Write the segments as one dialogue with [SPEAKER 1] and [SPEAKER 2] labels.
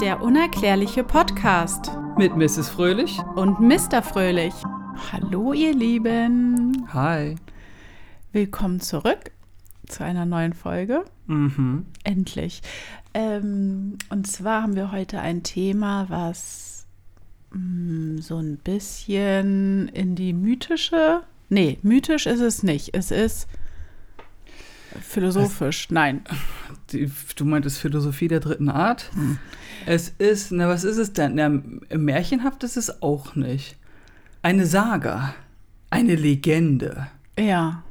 [SPEAKER 1] Der unerklärliche Podcast
[SPEAKER 2] Mit Mrs. Fröhlich.
[SPEAKER 1] und Mr. Fröhlich. Hallo ihr Lieben.
[SPEAKER 2] Hi.
[SPEAKER 1] Willkommen zurück zu einer neuen Folge.
[SPEAKER 2] Mhm.
[SPEAKER 1] Endlich. Ähm, und zwar haben wir heute ein Thema, was mh, so ein bisschen in die mythische. Nee, mythisch ist es nicht. Es ist philosophisch. Nein.
[SPEAKER 2] Die, du meintest Philosophie der dritten Art? Es ist, na, was ist es denn? Na, märchenhaft ist es auch nicht. Eine Saga. Eine Legende.
[SPEAKER 1] Ja.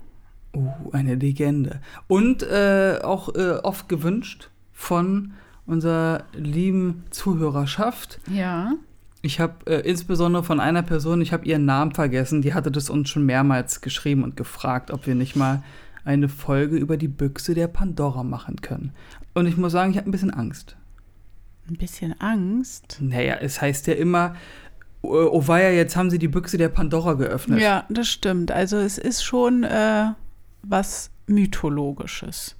[SPEAKER 2] Oh, eine Legende. Und äh, auch äh, oft gewünscht von unserer lieben Zuhörerschaft.
[SPEAKER 1] Ja.
[SPEAKER 2] Ich habe äh, insbesondere von einer Person, ich habe ihren Namen vergessen, die hatte das uns schon mehrmals geschrieben und gefragt, ob wir nicht mal eine Folge über die Büchse der Pandora machen können. Und ich muss sagen, ich habe ein bisschen Angst.
[SPEAKER 1] Ein bisschen Angst.
[SPEAKER 2] Naja, es heißt ja immer, oh, weia, jetzt haben sie die Büchse der Pandora geöffnet.
[SPEAKER 1] Ja, das stimmt. Also es ist schon äh, was Mythologisches.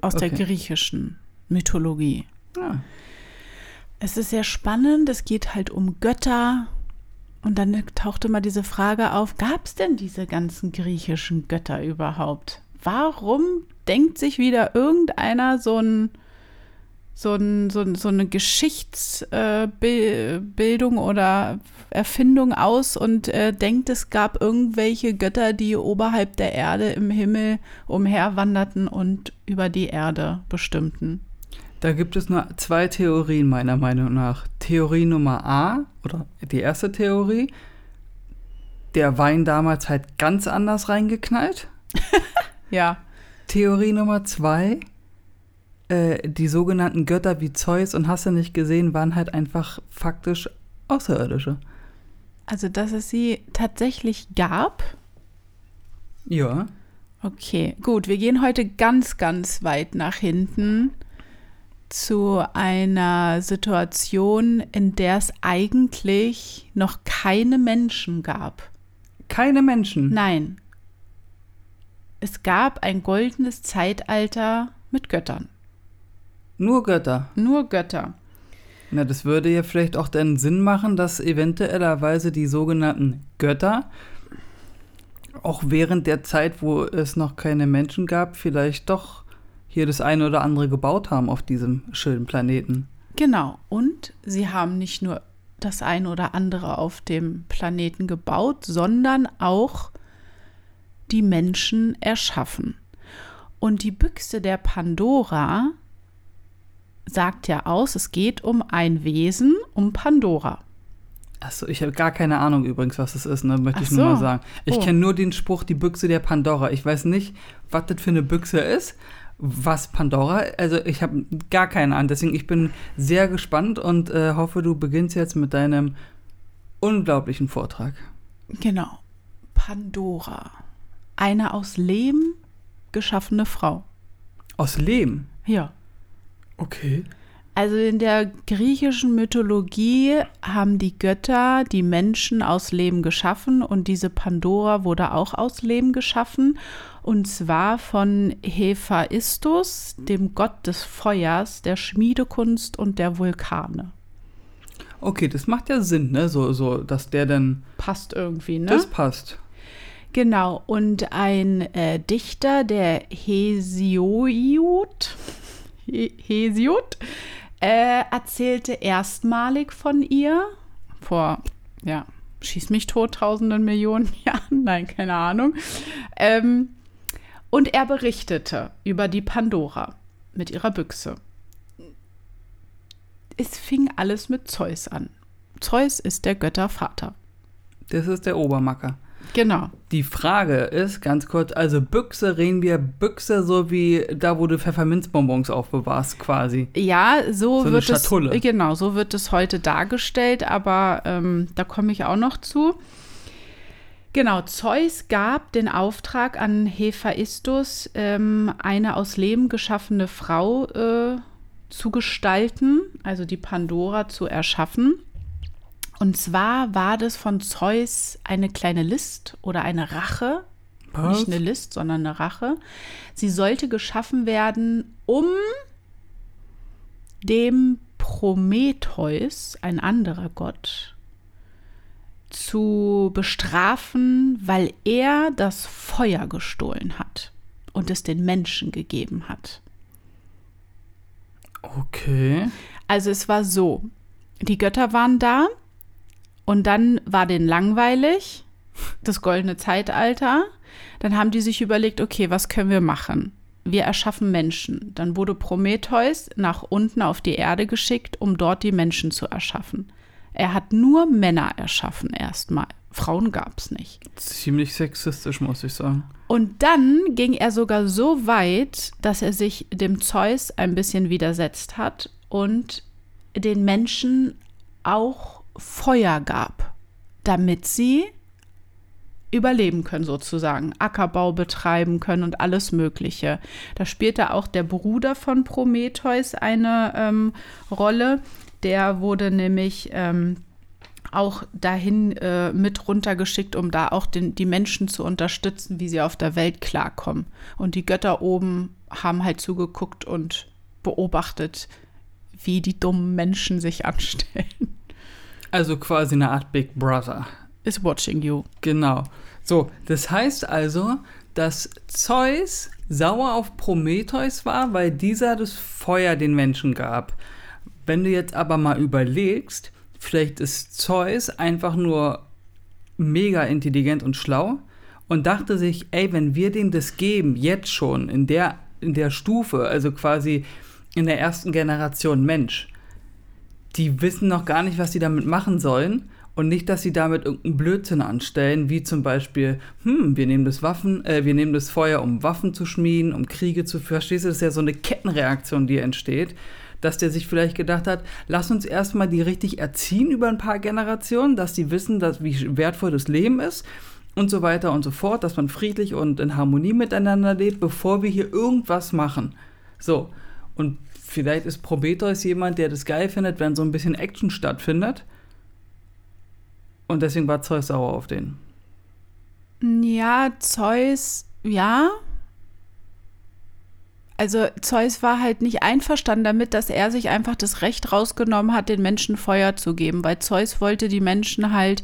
[SPEAKER 1] Aus der
[SPEAKER 2] Okay.
[SPEAKER 1] griechischen Mythologie.
[SPEAKER 2] Ja.
[SPEAKER 1] Es ist sehr spannend, es geht halt um Götter. Und dann tauchte mal diese Frage auf, gab es denn diese ganzen griechischen Götter überhaupt? Warum denkt sich wieder irgendeiner so ein so, ein, so, ein, so eine Geschichtsbildung oder Erfindung aus und äh, denkt, es gab irgendwelche Götter, die oberhalb der Erde im Himmel umherwanderten und über die Erde bestimmten.
[SPEAKER 2] Da gibt es nur zwei Theorien meiner Meinung nach. Theorie Nummer A, oder die erste Theorie, der Wein damals halt ganz anders reingeknallt.
[SPEAKER 1] Ja,
[SPEAKER 2] Theorie Nummer zwei, äh, die sogenannten Götter wie Zeus und hast du nicht gesehen, waren halt einfach faktisch Außerirdische.
[SPEAKER 1] also dass es sie tatsächlich gab.
[SPEAKER 2] Ja.
[SPEAKER 1] Okay, gut, wir gehen heute ganz, ganz weit nach hinten zu einer Situation, in der es eigentlich noch keine Menschen gab.
[SPEAKER 2] Keine Menschen.
[SPEAKER 1] Nein. Es gab ein goldenes Zeitalter mit Göttern.
[SPEAKER 2] Nur Götter.
[SPEAKER 1] Nur Götter.
[SPEAKER 2] Na, das würde ja vielleicht auch den Sinn machen, dass eventuellerweise die sogenannten Götter auch während der Zeit, wo es noch keine Menschen gab, vielleicht doch hier das eine oder andere gebaut haben auf diesem schönen Planeten.
[SPEAKER 1] Genau. Und sie haben nicht nur das ein oder andere auf dem Planeten gebaut, sondern auch die Menschen erschaffen. Und die Büchse der Pandora sagt ja aus, es geht um ein Wesen, um Pandora.
[SPEAKER 2] Achso, ich habe gar keine Ahnung übrigens, was das ist, ne? möchte ich
[SPEAKER 1] Ach
[SPEAKER 2] nur mal
[SPEAKER 1] so.
[SPEAKER 2] sagen. Ich
[SPEAKER 1] Oh.
[SPEAKER 2] kenne nur den Spruch, die Büchse der Pandora. Ich weiß nicht, was das für eine Büchse ist, was Pandora, also ich habe gar keine Ahnung. Deswegen, ich bin sehr gespannt und äh, hoffe, du beginnst jetzt mit deinem unglaublichen Vortrag.
[SPEAKER 1] Genau. Pandora. Eine aus Lehm geschaffene Frau.
[SPEAKER 2] Aus Lehm.
[SPEAKER 1] Ja.
[SPEAKER 2] Okay.
[SPEAKER 1] Also in der griechischen Mythologie haben die Götter die Menschen aus Lehm geschaffen und diese Pandora wurde auch aus Lehm geschaffen und zwar von Hephaistos, dem Gott des Feuers, der Schmiedekunst und der Vulkane.
[SPEAKER 2] Okay, das macht ja Sinn, ne? So, so, dass der dann.
[SPEAKER 1] Passt irgendwie, ne?
[SPEAKER 2] Das passt.
[SPEAKER 1] Genau, und ein äh, Dichter, der Hesiod, He Hesiod äh, erzählte erstmalig von ihr vor, ja, schieß mich tot, tausenden Millionen Jahren, nein, keine Ahnung. Ähm, und er berichtete über die Pandora mit ihrer Büchse. Es fing alles mit Zeus an. Zeus ist der Göttervater.
[SPEAKER 2] Das ist der Obermacker.
[SPEAKER 1] Genau.
[SPEAKER 2] Die Frage ist, ganz kurz, also Büchse, reden wir Büchse so wie da, wo du Pfefferminzbonbons aufbewahrst, quasi.
[SPEAKER 1] Ja, so,
[SPEAKER 2] So
[SPEAKER 1] wird es genau, so wird es heute dargestellt, aber ähm, da komme ich auch noch zu. Genau, Zeus gab den Auftrag an Hephaistos, ähm, eine aus Lehm geschaffene Frau äh, zu gestalten, also die Pandora zu erschaffen. Und zwar war das von Zeus eine kleine List oder eine Rache,
[SPEAKER 2] Was?
[SPEAKER 1] nicht eine List, sondern eine Rache. Sie sollte geschaffen werden, um dem Prometheus, ein anderer Gott, zu bestrafen, weil er das Feuer gestohlen hat und es den Menschen gegeben hat.
[SPEAKER 2] Okay.
[SPEAKER 1] Also es war so, die Götter waren da und dann war denen langweilig, das goldene Zeitalter. Dann haben die sich überlegt, okay, was können wir machen? Wir erschaffen Menschen. Dann wurde Prometheus nach unten auf die Erde geschickt, um dort die Menschen zu erschaffen. Er hat nur Männer erschaffen erstmal. Frauen gab es nicht.
[SPEAKER 2] Ziemlich sexistisch, muss ich sagen.
[SPEAKER 1] Und dann ging er sogar so weit, dass er sich dem Zeus ein bisschen widersetzt hat und den Menschen auch Feuer gab, damit sie überleben können sozusagen, Ackerbau betreiben können und alles Mögliche. Da spielte auch der Bruder von Prometheus eine ähm, Rolle. Der wurde nämlich ähm, auch dahin äh, mit runtergeschickt, um da auch den, die Menschen zu unterstützen, wie sie auf der Welt klarkommen. Und die Götter oben haben halt zugeguckt und beobachtet, wie die dummen Menschen sich anstellen.
[SPEAKER 2] Also quasi eine Art Big Brother.
[SPEAKER 1] Is watching you.
[SPEAKER 2] Genau. So, das heißt also, dass Zeus sauer auf Prometheus war, weil dieser das Feuer den Menschen gab. Wenn du jetzt aber mal überlegst, Vielleicht ist Zeus einfach nur mega intelligent und schlau und dachte sich, ey, wenn wir dem das geben, jetzt schon, in der, in der Stufe, also quasi in der ersten Generation Mensch, die wissen noch gar nicht, was sie damit machen sollen und nicht, dass sie damit irgendeinen Blödsinn anstellen, wie zum Beispiel, hm, wir nehmen das Waffen, äh, wir nehmen das Feuer, um Waffen zu schmieden, um Kriege zu, verstehst du, das ist ja so eine Kettenreaktion, die entsteht dass der sich vielleicht gedacht hat, lass uns erstmal die richtig erziehen über ein paar Generationen, dass die wissen, dass, wie wertvoll das Leben ist und so weiter und so fort, dass man friedlich und in Harmonie miteinander lebt, bevor wir hier irgendwas machen. So, und vielleicht ist Prometheus jemand, der das geil findet, wenn so ein bisschen Action stattfindet. Und deswegen war Zeus sauer auf den.
[SPEAKER 1] Ja, Zeus, ja, also Zeus war halt nicht einverstanden damit, dass er sich einfach das Recht rausgenommen hat, den Menschen Feuer zu geben, weil Zeus wollte die Menschen halt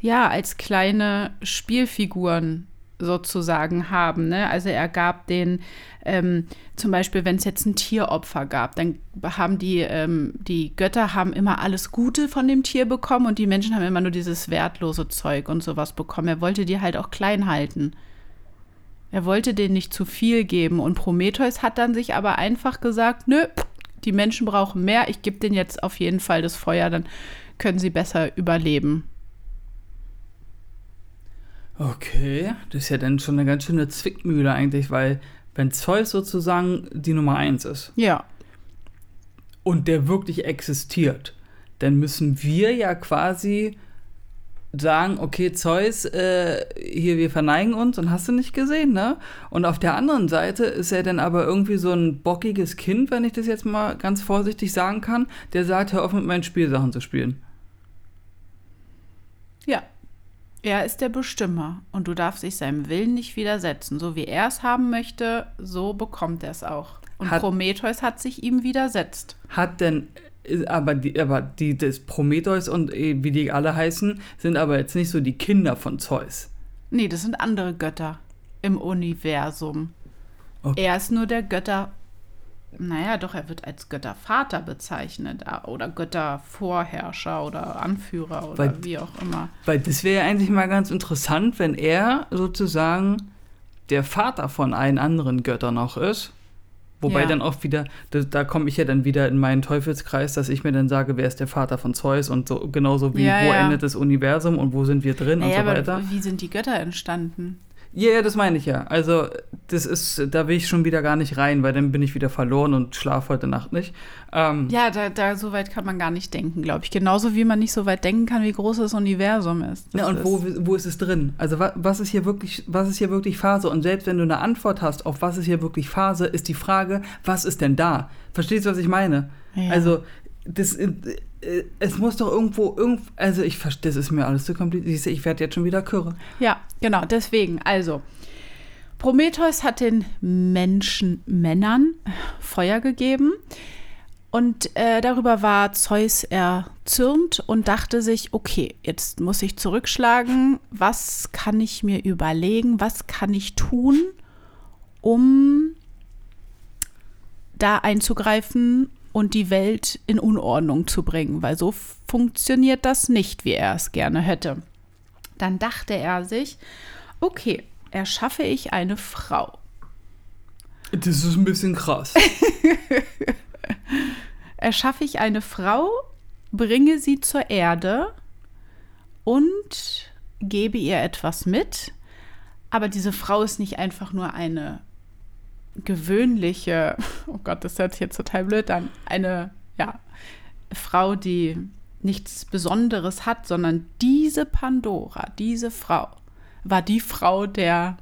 [SPEAKER 1] ja als kleine Spielfiguren sozusagen haben. Ne? Also er gab den ähm, zum Beispiel, wenn es jetzt ein Tieropfer gab, dann haben die, ähm, die Götter haben immer alles Gute von dem Tier bekommen und die Menschen haben immer nur dieses wertlose Zeug und sowas bekommen. Er wollte die halt auch klein halten. Er wollte denen nicht zu viel geben und Prometheus hat dann sich aber einfach gesagt, nö, die Menschen brauchen mehr, ich gebe denen jetzt auf jeden Fall das Feuer, dann können sie besser überleben.
[SPEAKER 2] Okay, das ist ja dann schon eine ganz schöne Zwickmühle eigentlich, weil wenn Zeus sozusagen die Nummer eins ist.
[SPEAKER 1] Ja.
[SPEAKER 2] Und der wirklich existiert, dann müssen wir ja quasi sagen, okay, Zeus, äh, hier, wir verneigen uns und hast du nicht gesehen, ne? Und auf der anderen Seite ist er dann aber irgendwie so ein bockiges Kind, wenn ich das jetzt mal ganz vorsichtig sagen kann, der sagt, hör auf mit meinen Spielsachen zu spielen.
[SPEAKER 1] Ja. Er ist der Bestimmer und du darfst dich seinem Willen nicht widersetzen. So wie er es haben möchte, so bekommt er es auch. Und hat, Prometheus hat sich ihm widersetzt.
[SPEAKER 2] Hat denn aber die, aber die des Prometheus und äh, wie die alle heißen, sind aber jetzt nicht so die Kinder von Zeus.
[SPEAKER 1] Nee, das sind andere Götter im Universum. Okay. Er ist nur der Götter. Naja, doch, er wird als Göttervater bezeichnet oder Göttervorherrscher oder Anführer oder weil, wie auch immer.
[SPEAKER 2] Weil das wäre ja eigentlich mal ganz interessant, wenn er sozusagen der Vater von allen anderen Göttern noch ist Wobei ja. dann oft wieder, da, da komme ich ja dann wieder in meinen Teufelskreis, dass ich mir dann sage, wer ist der Vater von Zeus und so genauso wie ja, wo ja. endet das Universum und wo sind wir drin naja, und so weiter.
[SPEAKER 1] Aber wie sind die Götter entstanden?
[SPEAKER 2] Ja, yeah, das meine ich ja. Also, das ist, da will ich schon wieder gar nicht rein, weil dann bin ich wieder verloren und schlafe heute Nacht nicht.
[SPEAKER 1] Ähm, ja, da, da so weit kann man gar nicht denken, glaube ich. Genauso wie man nicht so weit denken kann, wie groß das Universum ist.
[SPEAKER 2] Das ja, und ist wo, wo ist es drin? Also, was, was, ist hier wirklich, was ist hier wirklich Phase? Und selbst wenn du eine Antwort hast auf was ist hier wirklich Phase, ist die Frage, was ist denn da? Verstehst du, was ich meine? Ja. Also, das, äh, äh, es muss doch irgendwo, irgend, also ich verstehe, das ist mir alles zu kompliziert. Ich werde jetzt schon wieder kürre.
[SPEAKER 1] Ja, genau, deswegen. Also, Prometheus hat den Menschen Männern Feuer gegeben. Und äh, darüber war Zeus erzürnt und dachte sich, okay, jetzt muss ich zurückschlagen, was kann ich mir überlegen, was kann ich tun, um da einzugreifen und die Welt in Unordnung zu bringen, weil so funktioniert das nicht, wie er es gerne hätte. Dann dachte er sich, okay, erschaffe ich eine Frau.
[SPEAKER 2] Das ist ein bisschen krass.
[SPEAKER 1] erschaffe ich eine Frau, bringe sie zur Erde und gebe ihr etwas mit. Aber diese Frau ist nicht einfach nur eine gewöhnliche, oh Gott, das hört sich jetzt total blöd an, eine ja, Frau, die nichts Besonderes hat, sondern diese Pandora, diese Frau, war die Frau der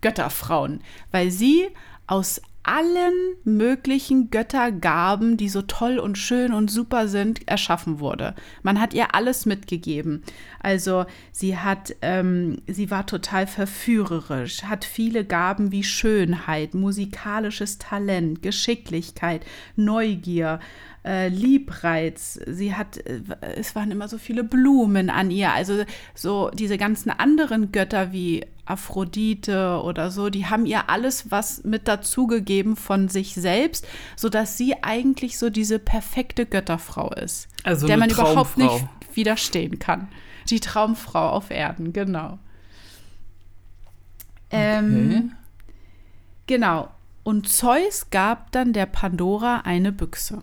[SPEAKER 1] Götterfrauen, weil sie aus allen möglichen Göttergaben, die so toll und schön und super sind, erschaffen wurde. Man hat ihr alles mitgegeben. Also sie hat, ähm, sie war total verführerisch, hat viele Gaben wie Schönheit, musikalisches Talent, Geschicklichkeit, Neugier, äh, Liebreiz. Sie hat, äh, es waren immer so viele Blumen an ihr. Also so diese ganzen anderen Götter wie Aphrodite oder so, die haben ihr alles was mit dazugegeben von sich selbst, sodass sie eigentlich so diese perfekte Götterfrau ist,
[SPEAKER 2] Also
[SPEAKER 1] der man überhaupt nicht
[SPEAKER 2] Traumfrau.
[SPEAKER 1] widerstehen kann. Die Traumfrau auf Erden, genau. Ähm, Genau. Und Zeus gab dann der Pandora eine Büchse.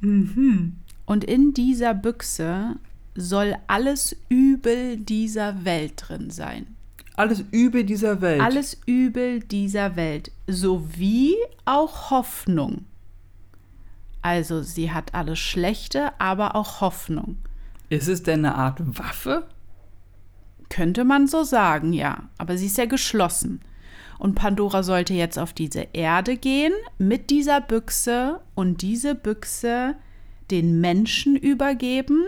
[SPEAKER 1] Und in dieser Büchse soll alles Übel dieser Welt drin sein.
[SPEAKER 2] Alles Übel dieser Welt.
[SPEAKER 1] Alles Übel dieser Welt, sowie auch Hoffnung. Also sie hat alles Schlechte, aber auch Hoffnung.
[SPEAKER 2] Ist es denn eine Art Waffe?
[SPEAKER 1] Könnte man so sagen, ja. Aber sie ist ja geschlossen. Und Pandora sollte jetzt auf diese Erde gehen mit dieser Büchse und diese Büchse den Menschen übergeben,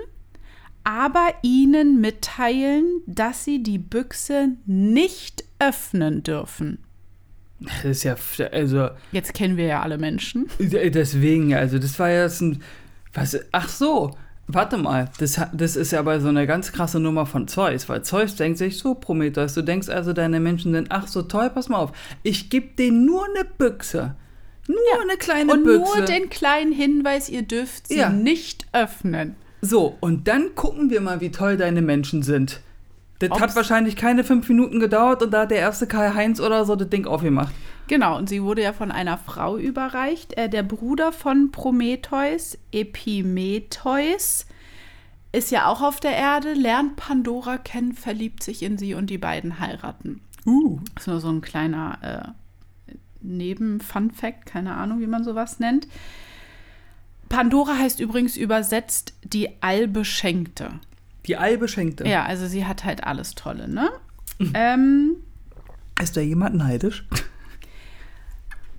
[SPEAKER 1] aber ihnen mitteilen, dass sie die Büchse nicht öffnen dürfen.
[SPEAKER 2] Das ist ja, also,
[SPEAKER 1] Jetzt kennen wir ja alle Menschen.
[SPEAKER 2] deswegen, also, das war ja jetzt ein, was, ach so, warte mal, das, das ist ja aber so eine ganz krasse Nummer von Zeus, weil Zeus denkt sich so, Prometheus, du denkst also, deine Menschen sind, ach so toll, pass mal auf, ich gebe denen nur eine Büchse, nur eine kleine
[SPEAKER 1] Und
[SPEAKER 2] Büchse.
[SPEAKER 1] nur den kleinen Hinweis, ihr dürft sie
[SPEAKER 2] Ja.
[SPEAKER 1] nicht öffnen.
[SPEAKER 2] So, und dann gucken wir mal, wie toll deine Menschen sind. Das
[SPEAKER 1] Ob's-
[SPEAKER 2] hat wahrscheinlich keine fünf Minuten gedauert und da hat der erste Karl-Heinz oder so das Ding aufgemacht.
[SPEAKER 1] Genau, und sie wurde ja von einer Frau überreicht. Äh, der Bruder von Prometheus, Epimetheus, ist ja auch auf der Erde, lernt Pandora kennen, verliebt sich in sie und die beiden heiraten.
[SPEAKER 2] Uh.
[SPEAKER 1] Das ist nur so ein kleiner äh, Neben-Fun-Fact, keine Ahnung, wie man sowas nennt. Pandora heißt übrigens übersetzt die Allbeschenkte.
[SPEAKER 2] Die Allbeschenkte.
[SPEAKER 1] Ja, also sie hat halt alles Tolle, ne? ähm,
[SPEAKER 2] Ist da jemand neidisch?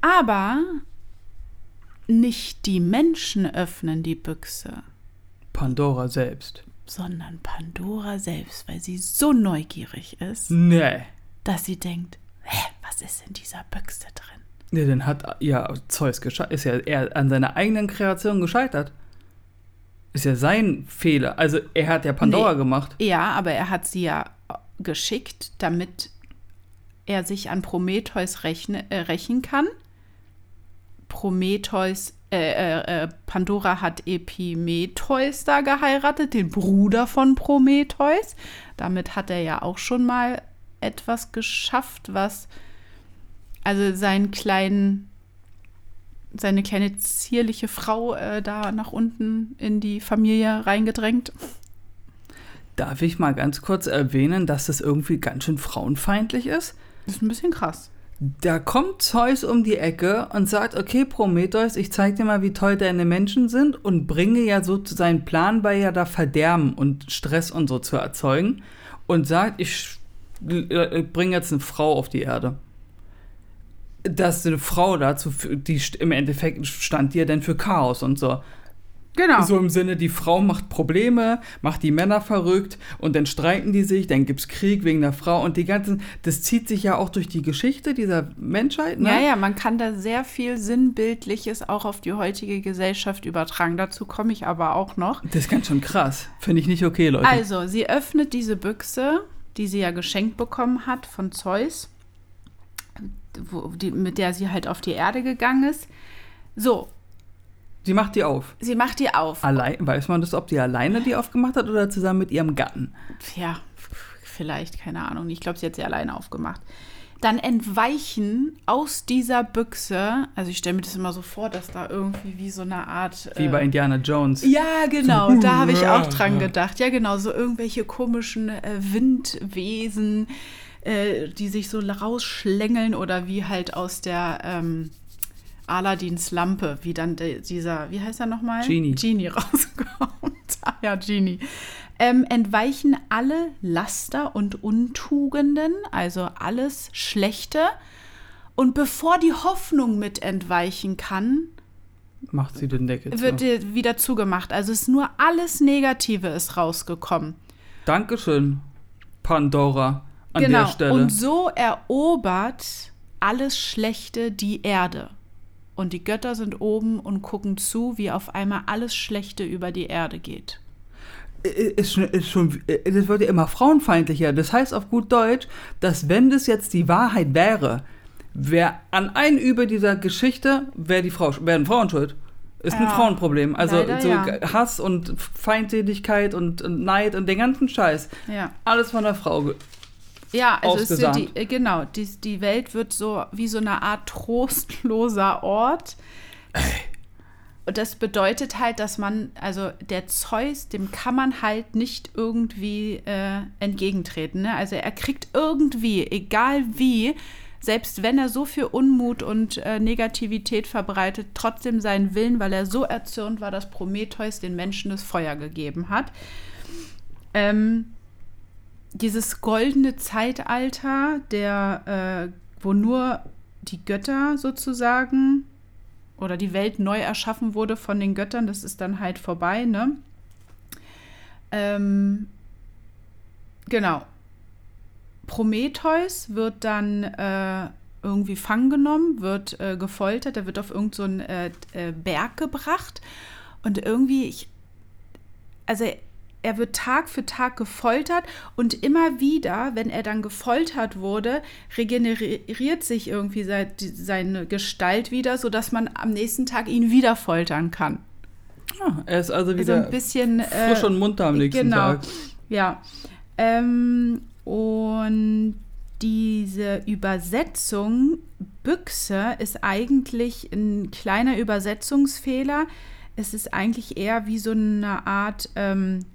[SPEAKER 1] aber nicht die Menschen öffnen die Büchse,
[SPEAKER 2] Pandora selbst.
[SPEAKER 1] sondern Pandora selbst, weil sie so neugierig ist,
[SPEAKER 2] Nee.
[SPEAKER 1] dass sie denkt, hä, was ist in dieser Büchse drin?
[SPEAKER 2] Nee, dann hat ja Zeus gescheitert. Ist ja er an seiner eigenen Kreation gescheitert. Ist ja sein Fehler. Also er hat ja Pandora
[SPEAKER 1] Nee.
[SPEAKER 2] gemacht.
[SPEAKER 1] Ja, aber er hat sie ja geschickt, damit er sich an Prometheus rechne, äh, rächen kann. Prometheus, äh, äh, äh, Pandora hat Epimetheus da geheiratet, den Bruder von Prometheus. Damit hat er ja auch schon mal etwas geschafft, was also seinen kleinen seine kleine zierliche Frau äh, da nach unten in die Familie reingedrängt.
[SPEAKER 2] Darf ich mal ganz kurz erwähnen, dass das irgendwie ganz schön frauenfeindlich ist?
[SPEAKER 1] Das ist ein bisschen krass.
[SPEAKER 2] Da kommt Zeus um die Ecke und sagt, okay, Prometheus, ich zeig dir mal, wie toll deine Menschen sind und bringe ja so zu seinen Plan bei, ja da Verderben und Stress und so zu erzeugen und sagt, ich äh, bringe jetzt eine Frau auf die Erde. Dass eine Frau dazu, die im Endeffekt stand die ja dann für Chaos und so.
[SPEAKER 1] Genau.
[SPEAKER 2] So im Sinne, die Frau macht Probleme, macht die Männer verrückt und dann streiten die sich, dann gibt es Krieg wegen der Frau und die ganzen, das zieht sich ja auch durch die Geschichte dieser Menschheit. Ne?
[SPEAKER 1] Ja, ja, man kann da sehr viel Sinnbildliches auch auf die heutige Gesellschaft übertragen. Dazu komme ich aber auch noch.
[SPEAKER 2] Das ist ganz schön krass. Finde ich nicht okay, Leute.
[SPEAKER 1] Also, sie öffnet diese Büchse, die sie ja geschenkt bekommen hat von Zeus, wo, die, mit der sie halt auf die Erde gegangen ist. So,
[SPEAKER 2] Sie macht die auf.
[SPEAKER 1] sie macht die auf.
[SPEAKER 2] Allein, weiß man das, ob die alleine die aufgemacht hat oder zusammen mit ihrem Gatten?
[SPEAKER 1] ja, vielleicht, keine Ahnung. Ich glaube, sie hat sie alleine aufgemacht. Dann entweichen aus dieser Büchse, also ich stelle mir das immer so vor, dass da irgendwie wie so eine Art.
[SPEAKER 2] Wie
[SPEAKER 1] äh,
[SPEAKER 2] bei Indiana Jones.
[SPEAKER 1] ja, genau, da habe ich auch dran
[SPEAKER 2] Ja.
[SPEAKER 1] gedacht. Ja, genau, so irgendwelche komischen äh, Windwesen, äh, die sich so rausschlängeln oder wie halt aus der ähm, Aladins Lampe, wie dann dieser, wie heißt er nochmal?
[SPEAKER 2] Genie.
[SPEAKER 1] Genie rauskommt. ah, ja, Genie. Ähm, entweichen alle Laster und Untugenden, also alles Schlechte. Und bevor die Hoffnung mit entweichen kann,
[SPEAKER 2] Macht sie den Deckel
[SPEAKER 1] wird
[SPEAKER 2] zu.
[SPEAKER 1] dir wieder zugemacht. Also ist nur alles Negative ist rausgekommen.
[SPEAKER 2] Dankeschön, Pandora, an
[SPEAKER 1] genau.
[SPEAKER 2] der Stelle.
[SPEAKER 1] Und so erobert alles Schlechte die Erde. Und die Götter sind oben und gucken zu, wie auf einmal alles Schlechte über die Erde geht.
[SPEAKER 2] ist schon, ist schon, das wird ja immer frauenfeindlicher. Das heißt auf gut Deutsch, dass wenn das jetzt die Wahrheit wäre, wäre an ein Übel dieser Geschichte, wäre die Frau, wären Frauen schuld. Ist ein
[SPEAKER 1] Ja,
[SPEAKER 2] Frauenproblem. Also
[SPEAKER 1] leider
[SPEAKER 2] so
[SPEAKER 1] ja.
[SPEAKER 2] Hass und Feindseligkeit und, und Neid und den ganzen Scheiß.
[SPEAKER 1] Ja.
[SPEAKER 2] Alles von der Frau.
[SPEAKER 1] Ja, also ist so
[SPEAKER 2] Ausgesandt.
[SPEAKER 1] die, äh, genau, die, die Welt wird so wie so eine Art trostloser Ort. Und das bedeutet halt, dass man, also der Zeus, dem kann man halt nicht irgendwie äh, entgegentreten. Ne? Also er kriegt irgendwie, egal wie, selbst wenn er so viel Unmut und äh, Negativität verbreitet, trotzdem seinen Willen, weil er so erzürnt war, dass Prometheus den Menschen das Feuer gegeben hat. Ähm, dieses goldene Zeitalter, der, äh, wo nur die Götter sozusagen oder die Welt neu erschaffen wurde von den Göttern, das ist dann halt vorbei, ne? Ähm, genau. Prometheus wird dann äh, irgendwie fangen genommen, wird äh, gefoltert, er wird auf irgendeinen so einen, äh, äh, Berg gebracht und irgendwie, ich, also er wird Tag für Tag gefoltert und immer wieder, wenn er dann gefoltert wurde, regeneriert sich irgendwie seine Gestalt wieder, sodass man am nächsten Tag ihn wieder foltern kann.
[SPEAKER 2] Ah, er ist also
[SPEAKER 1] So
[SPEAKER 2] wieder
[SPEAKER 1] ein bisschen äh,
[SPEAKER 2] frisch und munter am nächsten
[SPEAKER 1] genau.
[SPEAKER 2] Tag.
[SPEAKER 1] Ja. Ähm, und diese Übersetzung Büchse ist eigentlich ein kleiner Übersetzungsfehler. Es ist eigentlich eher wie so eine Art ähm,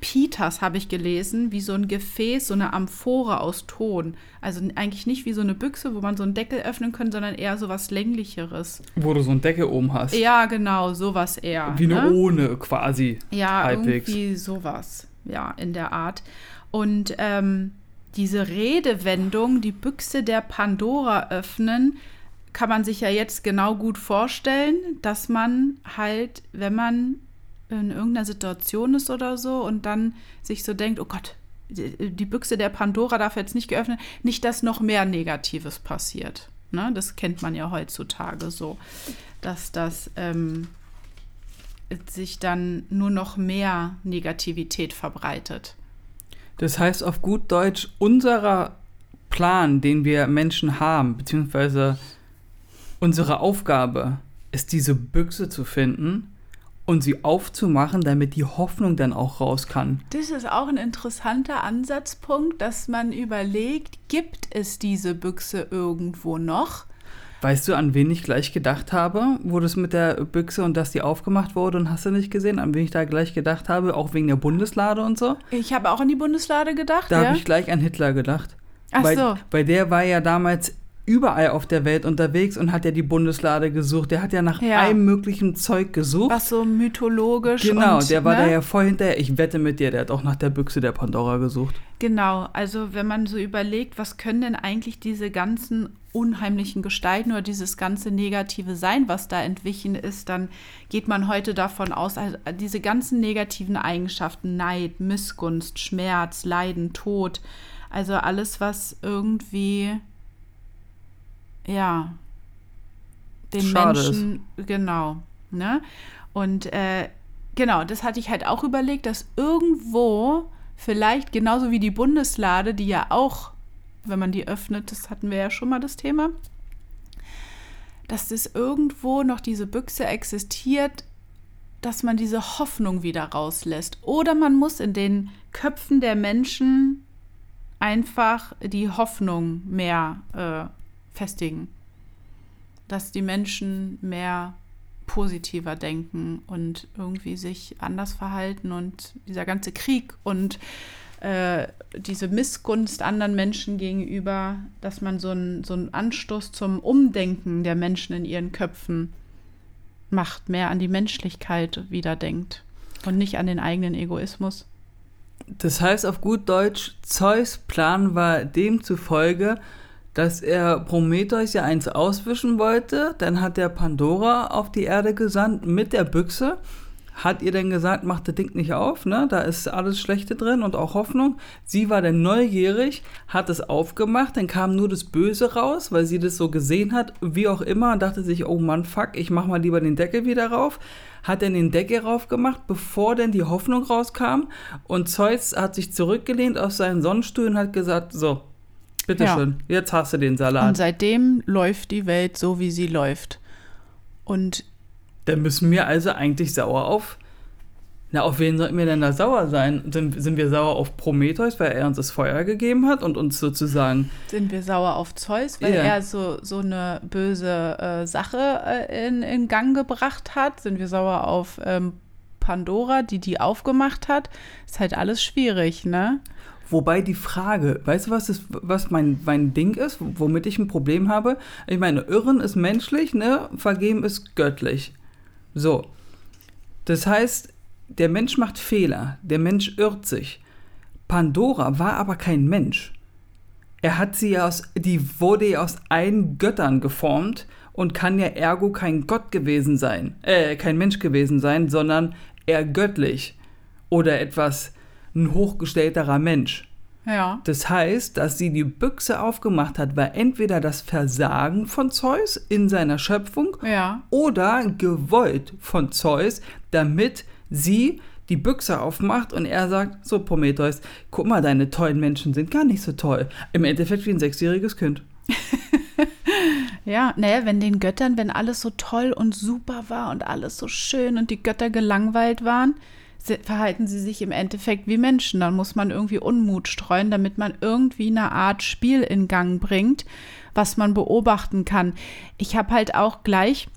[SPEAKER 1] Pitas, habe ich gelesen, wie so ein Gefäß, so eine Amphore aus Ton. Also eigentlich nicht wie so eine Büchse, wo man so einen Deckel öffnen kann, sondern eher so was länglicheres.
[SPEAKER 2] Wo du so einen Deckel oben hast.
[SPEAKER 1] Ja, genau, sowas eher.
[SPEAKER 2] Wie eine
[SPEAKER 1] ne?
[SPEAKER 2] Ohne quasi.
[SPEAKER 1] Ja,
[SPEAKER 2] halbwegs.
[SPEAKER 1] irgendwie sowas. Ja, in der Art. Und ähm, diese Redewendung, die Büchse der Pandora öffnen, kann man sich ja jetzt genau gut vorstellen, dass man halt, wenn man in irgendeiner Situation ist oder so und dann sich so denkt, oh Gott, die Büchse der Pandora darf jetzt nicht geöffnet, nicht, dass noch mehr Negatives passiert. Ne? Das kennt man ja heutzutage so, dass das ähm, sich dann nur noch mehr Negativität verbreitet.
[SPEAKER 2] Das heißt auf gut Deutsch, unserer Plan, den wir Menschen haben, beziehungsweise unsere Aufgabe ist, diese Büchse zu finden und sie aufzumachen, damit die Hoffnung dann auch raus kann.
[SPEAKER 1] Das ist auch ein interessanter Ansatzpunkt, dass man überlegt, gibt es diese Büchse irgendwo noch?
[SPEAKER 2] Weißt du, an wen ich gleich gedacht habe, wo das mit der Büchse und dass die aufgemacht wurde und hast du nicht gesehen, an wen ich da gleich gedacht habe, auch wegen der Bundeslade und so?
[SPEAKER 1] Ich habe auch an die Bundeslade gedacht.
[SPEAKER 2] Da
[SPEAKER 1] ja?
[SPEAKER 2] habe ich gleich an Hitler gedacht.
[SPEAKER 1] Ach
[SPEAKER 2] bei,
[SPEAKER 1] so.
[SPEAKER 2] bei der war ja damals überall auf der Welt unterwegs und hat ja die Bundeslade gesucht. Der hat ja nach
[SPEAKER 1] Ja.
[SPEAKER 2] allem möglichen Zeug gesucht.
[SPEAKER 1] Was so mythologisch
[SPEAKER 2] Genau,
[SPEAKER 1] und,
[SPEAKER 2] der war
[SPEAKER 1] ne?
[SPEAKER 2] da ja voll hinterher. Ich wette mit dir, der hat auch nach der Büchse der Pandora gesucht.
[SPEAKER 1] Genau, also wenn man so überlegt, was können denn eigentlich diese ganzen unheimlichen Gestalten oder dieses ganze negative Sein, was da entwichen ist, dann geht man heute davon aus, also diese ganzen negativen Eigenschaften, Neid, Missgunst, Schmerz, Leiden, Tod, also alles, was irgendwie, ja, den
[SPEAKER 2] Schade
[SPEAKER 1] Menschen, genau, ne? Und äh, genau, das hatte ich halt auch überlegt, dass irgendwo vielleicht genauso wie die Bundeslade, die ja auch, wenn man die öffnet, das hatten wir ja schon mal das Thema, dass das irgendwo noch diese Büchse existiert, dass man diese Hoffnung wieder rauslässt. Oder man muss in den Köpfen der Menschen einfach die Hoffnung mehr äh, festigen. Dass die Menschen mehr positiver denken und irgendwie sich anders verhalten und dieser ganze Krieg und äh, diese Missgunst anderen Menschen gegenüber, dass man so einen so Anstoß zum Umdenken der Menschen in ihren Köpfen macht, mehr an die Menschlichkeit wieder denkt und nicht an den eigenen Egoismus.
[SPEAKER 2] Das heißt auf gut Deutsch, Zeus Plan war demzufolge, dass er Prometheus ja eins auswischen wollte. Dann hat er Pandora auf die Erde gesandt mit der Büchse. Hat ihr dann gesagt, macht das Ding nicht auf, ne? Da ist alles Schlechte drin und auch Hoffnung. Sie war dann neugierig, hat es aufgemacht, dann kam nur das Böse raus, weil sie das so gesehen hat, wie auch immer, und dachte sich, oh Mann, fuck, ich mach mal lieber den Deckel wieder rauf. Hat dann den Deckel raufgemacht, bevor dann die Hoffnung rauskam. Und Zeus hat sich zurückgelehnt auf seinen Sonnenstuhl und hat gesagt, so, Bitteschön, ja. jetzt hast du den Salat.
[SPEAKER 1] Und seitdem läuft die Welt so, wie sie läuft. Und.
[SPEAKER 2] Dann müssen wir also eigentlich sauer auf. Na, auf wen sollten wir denn da sauer sein? Sind, sind wir sauer auf Prometheus, weil er uns das Feuer gegeben hat und uns sozusagen.
[SPEAKER 1] Sind wir sauer auf Zeus, weil yeah. er so, so eine böse äh, Sache äh, in, in Gang gebracht hat? Sind wir sauer auf ähm, Pandora, die die aufgemacht hat? Ist halt alles schwierig, ne?
[SPEAKER 2] Wobei die Frage, weißt du, was, ist, was mein, mein Ding ist, womit ich ein Problem habe? Ich meine, Irren ist menschlich, ne? Vergeben ist göttlich. So. Das heißt, der Mensch macht Fehler, der Mensch irrt sich. Pandora war aber kein Mensch. Er hat sie aus, die wurde ja aus allen Göttern geformt und kann ja ergo kein Gott gewesen sein, äh, kein Mensch gewesen sein, sondern eher göttlich oder etwas ein hochgestellterer Mensch.
[SPEAKER 1] Ja.
[SPEAKER 2] Das heißt, dass sie die Büchse aufgemacht hat, war entweder das Versagen von Zeus in seiner Schöpfung
[SPEAKER 1] ja.
[SPEAKER 2] oder gewollt von Zeus, damit sie die Büchse aufmacht und er sagt, so Prometheus, guck mal, deine tollen Menschen sind gar nicht so toll. Im Endeffekt wie ein sechsjähriges Kind.
[SPEAKER 1] ja, naja, wenn den Göttern, wenn alles so toll und super war und alles so schön und die Götter gelangweilt waren, verhalten sie sich im Endeffekt wie Menschen. Dann muss man irgendwie Unmut streuen, damit man irgendwie eine Art Spiel in Gang bringt, was man beobachten kann. Ich habe halt auch gleich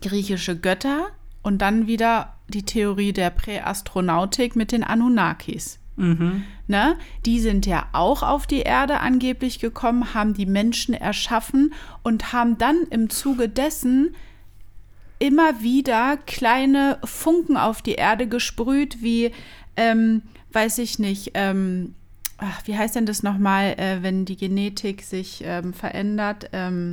[SPEAKER 1] griechische Götter und dann wieder die Theorie der Präastronautik mit den Anunnakis.
[SPEAKER 2] Mhm.
[SPEAKER 1] Ne? Die sind ja auch auf die Erde angeblich gekommen, haben die Menschen erschaffen und haben dann im Zuge dessen immer wieder kleine Funken auf die Erde gesprüht, wie, ähm, weiß ich nicht, ähm, ach, wie heißt denn das nochmal, äh, wenn die Genetik sich ähm, verändert? Ähm,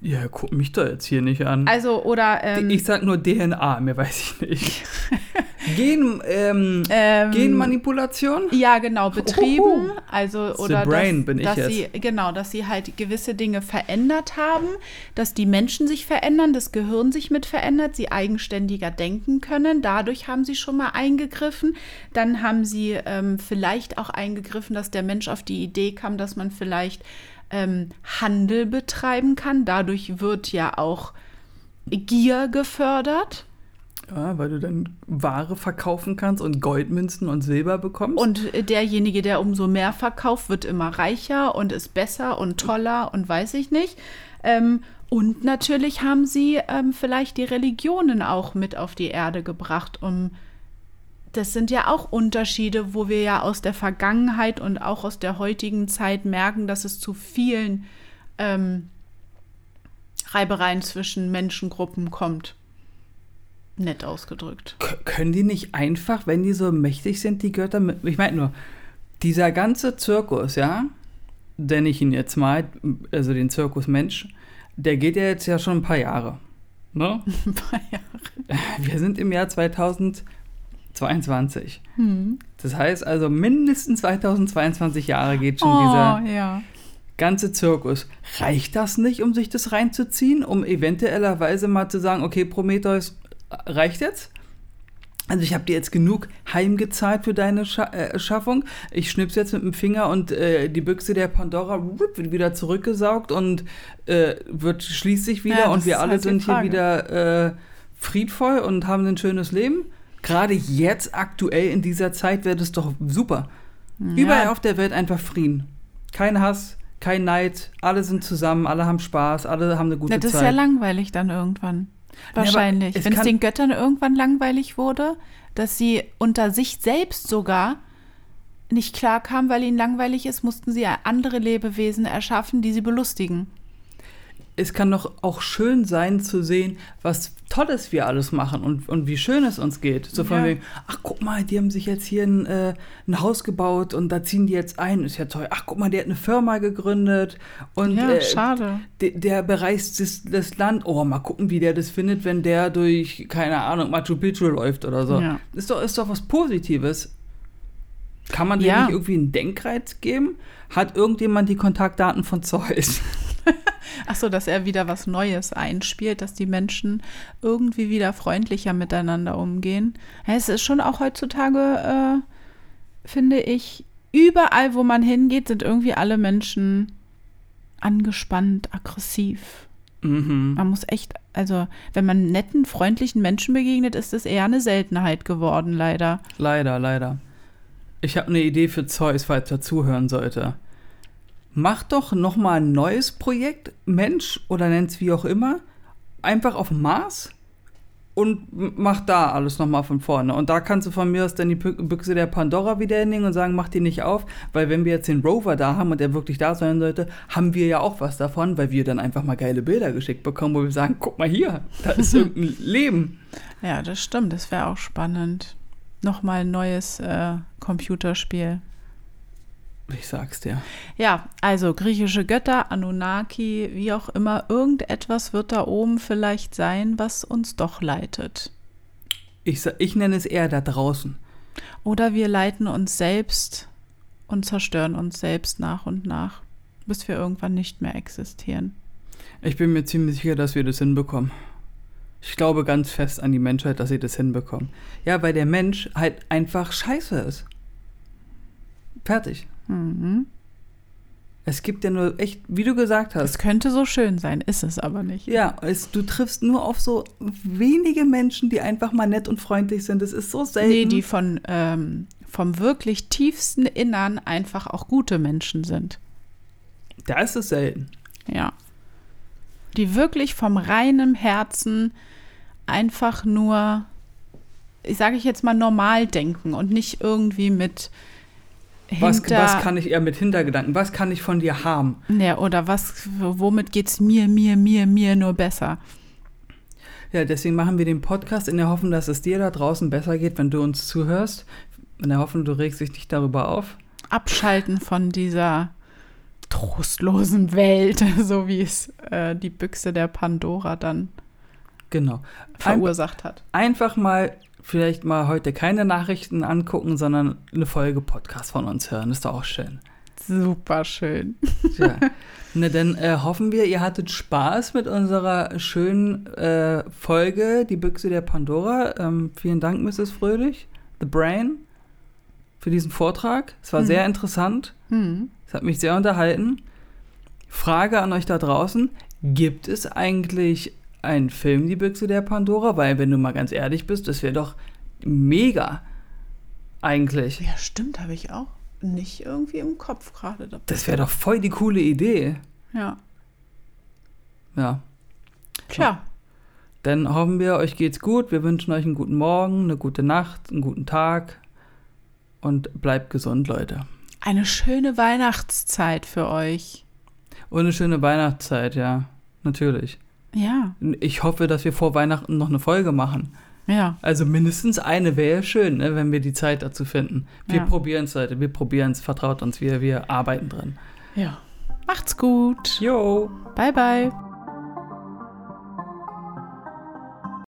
[SPEAKER 2] ja, guck mich da jetzt hier nicht an.
[SPEAKER 1] Also, oder. Ähm,
[SPEAKER 2] ich sag nur DNA, mehr weiß ich nicht. Gen, ähm, ähm, Genmanipulation?
[SPEAKER 1] Ja, genau, betrieben. Ohoho. Also, oder
[SPEAKER 2] The brain
[SPEAKER 1] dass,
[SPEAKER 2] bin ich
[SPEAKER 1] dass
[SPEAKER 2] jetzt.
[SPEAKER 1] sie, genau, dass sie halt gewisse Dinge verändert haben, dass die Menschen sich verändern, das Gehirn sich mit verändert, sie eigenständiger denken können. Dadurch haben sie schon mal eingegriffen. Dann haben sie ähm, vielleicht auch eingegriffen, dass der Mensch auf die Idee kam, dass man vielleicht ähm, Handel betreiben kann. Dadurch wird ja auch Gier gefördert.
[SPEAKER 2] Ja, weil du dann Ware verkaufen kannst und Goldmünzen und Silber bekommst.
[SPEAKER 1] Und derjenige, der umso mehr verkauft, wird immer reicher und ist besser und toller und weiß ich nicht. Ähm, und natürlich haben sie ähm, vielleicht die Religionen auch mit auf die Erde gebracht, um das sind ja auch Unterschiede, wo wir ja aus der Vergangenheit und auch aus der heutigen Zeit merken, dass es zu vielen ähm, Reibereien zwischen Menschengruppen kommt. Nett ausgedrückt.
[SPEAKER 2] K können die nicht einfach, wenn die so mächtig sind, die Götter, mit, ich meine nur, dieser ganze Zirkus, ja, nenne ich ihn jetzt mal, also den Zirkus Mensch, der geht ja jetzt ja schon ein paar Jahre. Ne?
[SPEAKER 1] Ein paar Jahre.
[SPEAKER 2] Wir sind im Jahr 2022.
[SPEAKER 1] Hm.
[SPEAKER 2] Das heißt also, mindestens 2022 Jahre geht schon
[SPEAKER 1] Oh,
[SPEAKER 2] dieser
[SPEAKER 1] ja.
[SPEAKER 2] ganze Zirkus. Reicht das nicht, um sich das reinzuziehen, um eventuellerweise mal zu sagen, okay, Prometheus, reicht jetzt? Also ich habe dir jetzt genug heimgezahlt für deine Scha äh, Schaffung. Ich schnips jetzt mit dem Finger und äh, die Büchse der Pandora rup, wird wieder zurückgesaugt und äh, wird schließt sich wieder
[SPEAKER 1] Ja, das
[SPEAKER 2] und wir
[SPEAKER 1] ist
[SPEAKER 2] alle
[SPEAKER 1] halt
[SPEAKER 2] sind hier wieder äh, friedvoll und haben ein schönes Leben. Gerade jetzt, aktuell in dieser Zeit, wäre das doch super. Überall
[SPEAKER 1] Ja.
[SPEAKER 2] auf der Welt einfach Frieden. Kein Hass, kein Neid, alle sind zusammen, alle haben Spaß, alle haben eine gute
[SPEAKER 1] Na, das ist
[SPEAKER 2] Zeit.
[SPEAKER 1] ja langweilig dann irgendwann. Wahrscheinlich.
[SPEAKER 2] es
[SPEAKER 1] Wenn es den Göttern irgendwann langweilig wurde, dass sie unter sich selbst sogar nicht klar kamen, weil ihnen langweilig ist, mussten sie andere Lebewesen erschaffen, die sie belustigen.
[SPEAKER 2] Es kann doch auch schön sein zu sehen, was Tolles wir alles machen und, und wie schön es uns geht. So von
[SPEAKER 1] Ja.
[SPEAKER 2] wegen, ach guck mal, die haben sich jetzt hier ein, äh, ein Haus gebaut und da ziehen die jetzt ein, ist ja toll. Ach guck mal, der hat eine Firma gegründet und
[SPEAKER 1] ja,
[SPEAKER 2] äh,
[SPEAKER 1] schade.
[SPEAKER 2] der, der bereist das, das Land. Oh, mal gucken, wie der das findet, wenn der durch, keine Ahnung, Machu Picchu läuft oder so.
[SPEAKER 1] Ja.
[SPEAKER 2] Ist, doch, ist doch was Positives. Kann man dem
[SPEAKER 1] Ja.
[SPEAKER 2] nicht irgendwie einen Denkreiz geben? Hat irgendjemand die Kontaktdaten von Zeus?
[SPEAKER 1] Ach so, dass er wieder was Neues einspielt, dass die Menschen irgendwie wieder freundlicher miteinander umgehen. Es ist schon auch heutzutage, äh, finde ich, überall, wo man hingeht, sind irgendwie alle Menschen angespannt, aggressiv.
[SPEAKER 2] Mhm.
[SPEAKER 1] Man muss echt, also wenn man netten, freundlichen Menschen begegnet, ist es eher eine Seltenheit geworden, leider.
[SPEAKER 2] Leider, leider. Ich habe eine Idee für Zeus, falls er zuhören sollte. Mach doch noch mal ein neues Projekt, Mensch oder nenn's wie auch immer, einfach auf dem Mars und mach da alles noch mal von vorne. Und da kannst du von mir aus dann die Bü- Büchse der Pandora wieder hinlegen und sagen, mach die nicht auf, weil wenn wir jetzt den Rover da haben und der wirklich da sein sollte, haben wir ja auch was davon, weil wir dann einfach mal geile Bilder geschickt bekommen, wo wir sagen, guck mal hier, da ist irgendein Leben.
[SPEAKER 1] Ja, das stimmt, das wäre auch spannend. Nochmal ein neues äh, Computerspiel.
[SPEAKER 2] Ich sag's dir.
[SPEAKER 1] Ja, also griechische Götter, Anunnaki, wie auch immer, irgendetwas wird da oben vielleicht sein, was uns doch leitet.
[SPEAKER 2] Ich, ich nenne es eher da draußen.
[SPEAKER 1] Oder wir leiten uns selbst und zerstören uns selbst nach und nach, bis wir irgendwann nicht mehr existieren.
[SPEAKER 2] Ich bin mir ziemlich sicher, dass wir das hinbekommen. Ich glaube ganz fest an die Menschheit, dass sie das hinbekommen. Ja, weil der Mensch halt einfach scheiße ist. Fertig.
[SPEAKER 1] Mhm.
[SPEAKER 2] Es gibt ja nur echt, wie du gesagt
[SPEAKER 1] Es
[SPEAKER 2] hast.
[SPEAKER 1] könnte so schön sein, ist es aber nicht.
[SPEAKER 2] Ja, es, du triffst nur auf so wenige Menschen, die einfach mal nett und freundlich sind. Es ist so selten.
[SPEAKER 1] Nee, die von ähm, vom wirklich tiefsten Innern einfach auch gute Menschen sind.
[SPEAKER 2] da ist es selten.
[SPEAKER 1] Ja. Die wirklich vom reinen Herzen einfach nur, ich sage ich jetzt mal, normal denken und nicht irgendwie mit
[SPEAKER 2] Was,
[SPEAKER 1] hinter,
[SPEAKER 2] was kann ich eher mit Hintergedanken? Was kann ich von dir haben?
[SPEAKER 1] ja, oder was, womit geht's mir, mir, mir, mir nur besser?
[SPEAKER 2] Ja, deswegen machen wir den Podcast in der Hoffnung, dass es dir da draußen besser geht, wenn du uns zuhörst. In der Hoffnung, du regst dich nicht darüber auf.
[SPEAKER 1] Abschalten von dieser trostlosen Welt, so wie es äh, die Büchse der Pandora dann
[SPEAKER 2] Genau.
[SPEAKER 1] verursacht hat.
[SPEAKER 2] Einfach mal, vielleicht mal heute keine Nachrichten angucken, sondern eine Folge Podcast von uns hören. Ist doch auch schön.
[SPEAKER 1] Super schön.
[SPEAKER 2] Ja. Na, dann äh, hoffen wir, ihr hattet Spaß mit unserer schönen äh, Folge, die Büchse der Pandora. Ähm, vielen Dank, Mrs. Fröhlich, The Brain, für diesen Vortrag. Es war
[SPEAKER 1] Mhm.
[SPEAKER 2] sehr interessant.
[SPEAKER 1] Hm.
[SPEAKER 2] Es hat mich sehr unterhalten. Frage an euch da draußen: Gibt es eigentlich einen Film, die Büchse der Pandora? Weil, wenn du mal ganz ehrlich bist, das wäre doch mega. Eigentlich.
[SPEAKER 1] Ja, stimmt, habe ich auch nicht irgendwie im Kopf gerade. dabei.
[SPEAKER 2] Das wäre doch voll die coole Idee.
[SPEAKER 1] Ja.
[SPEAKER 2] Ja.
[SPEAKER 1] Tja,
[SPEAKER 2] Dann hoffen wir, euch geht's gut. Wir wünschen euch einen guten Morgen, eine gute Nacht, einen guten Tag. Und bleibt gesund, Leute.
[SPEAKER 1] eine schöne Weihnachtszeit für euch.
[SPEAKER 2] Und eine schöne Weihnachtszeit, ja. Natürlich.
[SPEAKER 1] Ja,
[SPEAKER 2] Ich hoffe, dass wir vor Weihnachten noch eine Folge machen.
[SPEAKER 1] ja.
[SPEAKER 2] Also mindestens eine wäre ja schön, ne, wenn wir die Zeit dazu finden. Wir
[SPEAKER 1] Ja.
[SPEAKER 2] probieren es, Leute. Wir probieren es. Vertraut uns. Wir, wir arbeiten dran.
[SPEAKER 1] Ja. Macht's gut.
[SPEAKER 2] Jo.
[SPEAKER 1] Bye, bye.